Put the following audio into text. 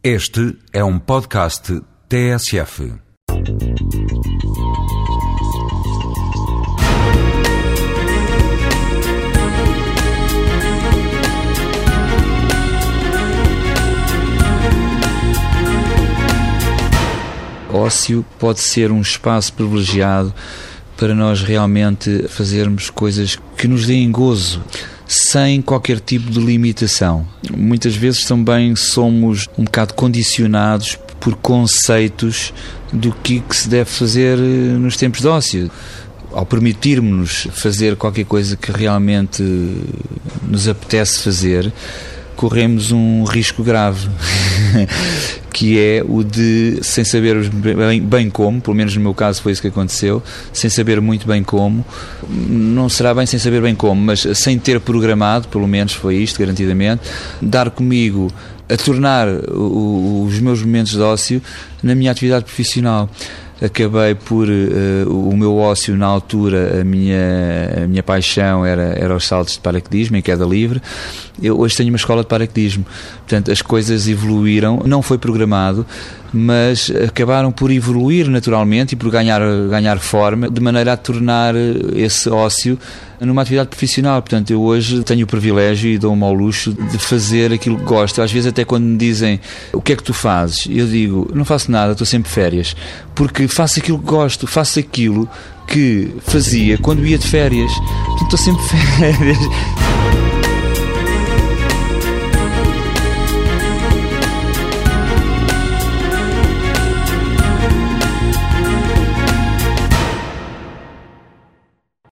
Este é um podcast TSF. Ócio pode ser um espaço privilegiado para nós realmente fazermos coisas que nos deem gozo, sem qualquer tipo de limitação. Muitas vezes também somos um bocado condicionados por conceitos do que, que se deve fazer eh, nos tempos de ócio. Ao permitirmos fazer qualquer coisa que realmente nos apetece fazer, corremos um risco grave, que é o de, sem saber bem, bem, como, pelo menos no meu caso foi isso que aconteceu, sem saber muito bem como, não será bem sem saber bem como, mas sem ter programado, pelo menos foi isto, garantidamente, dar comigo a tornar o, os meus momentos de ócio na minha atividade profissional acabei por uh, o meu ócio na altura a minha a minha paixão era era os saltos de paraquedismo em queda livre eu hoje tenho uma escola de paraquedismo portanto as coisas evoluíram não foi programado mas acabaram por evoluir naturalmente e por ganhar ganhar forma de maneira a tornar esse ócio numa atividade profissional. Portanto, eu hoje tenho o privilégio e dou-me ao luxo de fazer aquilo que gosto. Às vezes, até quando me dizem o que é que tu fazes, eu digo, não faço nada, estou sempre férias. Porque faço aquilo que gosto, faço aquilo que fazia quando ia de férias. Portanto, estou sempre de férias.